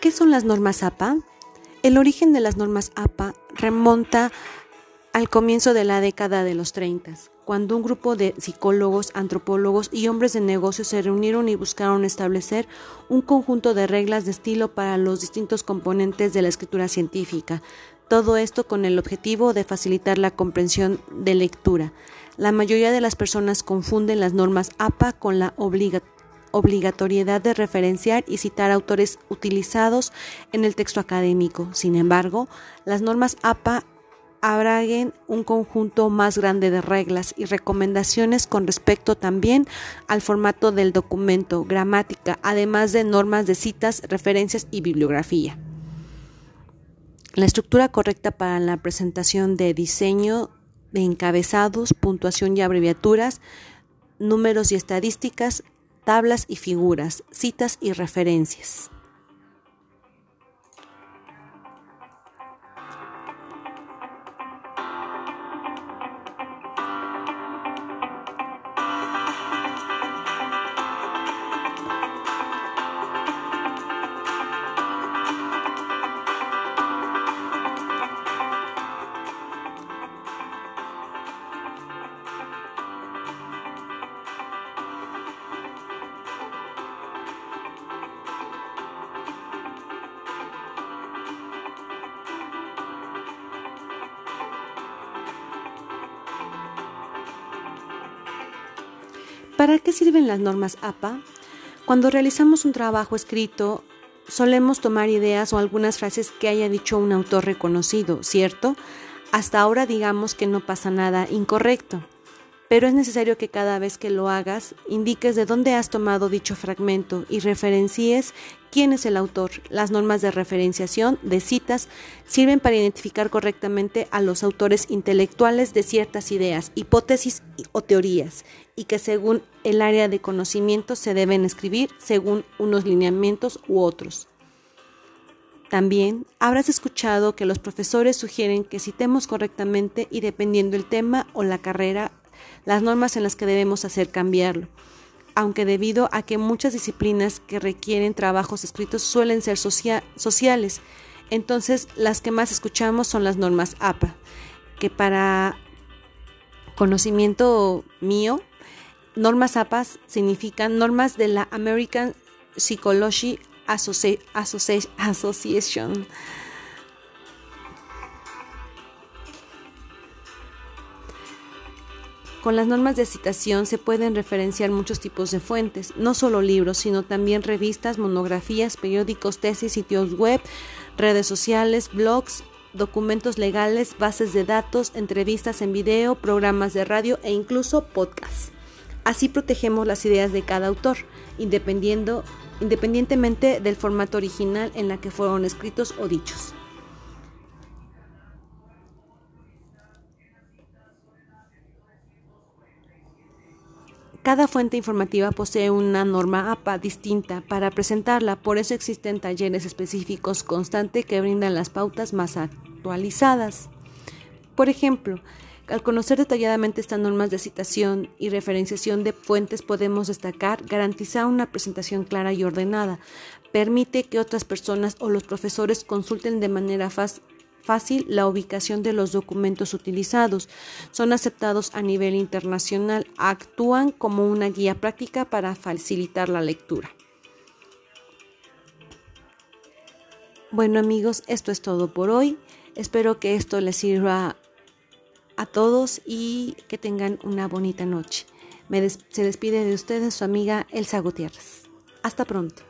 ¿Qué son las normas APA? El origen de las normas APA remonta al comienzo de la década de los 30, cuando un grupo de psicólogos, antropólogos y hombres de negocios se reunieron y buscaron establecer un conjunto de reglas de estilo para los distintos componentes de la escritura científica, todo esto con el objetivo de facilitar la comprensión de lectura. La mayoría de las personas confunden las normas APA con la obligatoriedad de referenciar y citar autores utilizados en el texto académico. Sin embargo, las normas APA abraguen un conjunto más grande de reglas y recomendaciones con respecto también al formato del documento, gramática, además de normas de citas, referencias y bibliografía. La estructura correcta para la presentación de diseño de encabezados, puntuación y abreviaturas, números y estadísticas, tablas y figuras, citas y referencias. ¿Para qué sirven las normas APA? Cuando realizamos un trabajo escrito, solemos tomar ideas o algunas frases que haya dicho un autor reconocido, ¿cierto? Hasta ahora digamos que no pasa nada incorrecto pero es necesario que cada vez que lo hagas indiques de dónde has tomado dicho fragmento y referencies quién es el autor. Las normas de referenciación de citas sirven para identificar correctamente a los autores intelectuales de ciertas ideas, hipótesis o teorías, y que según el área de conocimiento se deben escribir según unos lineamientos u otros. También habrás escuchado que los profesores sugieren que citemos correctamente y dependiendo el tema o la carrera las normas en las que debemos hacer cambiarlo, aunque debido a que muchas disciplinas que requieren trabajos escritos suelen ser sociales, entonces las que más escuchamos son las normas APA, que para conocimiento mío, normas APA significan normas de la American Psychology Association. Con las normas de citación se pueden referenciar muchos tipos de fuentes, no solo libros, sino también revistas, monografías, periódicos, tesis, sitios web, redes sociales, blogs, documentos legales, bases de datos, entrevistas en video, programas de radio e incluso podcasts. Así protegemos las ideas de cada autor, independientemente del formato original en la que fueron escritos o dichos. Cada fuente informativa posee una norma APA distinta para presentarla, por eso existen talleres específicos constantes que brindan las pautas más actualizadas. Por ejemplo, al conocer detalladamente estas normas de citación y referenciación de fuentes podemos destacar garantizar una presentación clara y ordenada, permite que otras personas o los profesores consulten de manera fácil fácil la ubicación de los documentos utilizados. Son aceptados a nivel internacional, actúan como una guía práctica para facilitar la lectura. Bueno amigos, esto es todo por hoy. Espero que esto les sirva a todos y que tengan una bonita noche. se despide de ustedes su amiga Elsa Gutiérrez. Hasta pronto.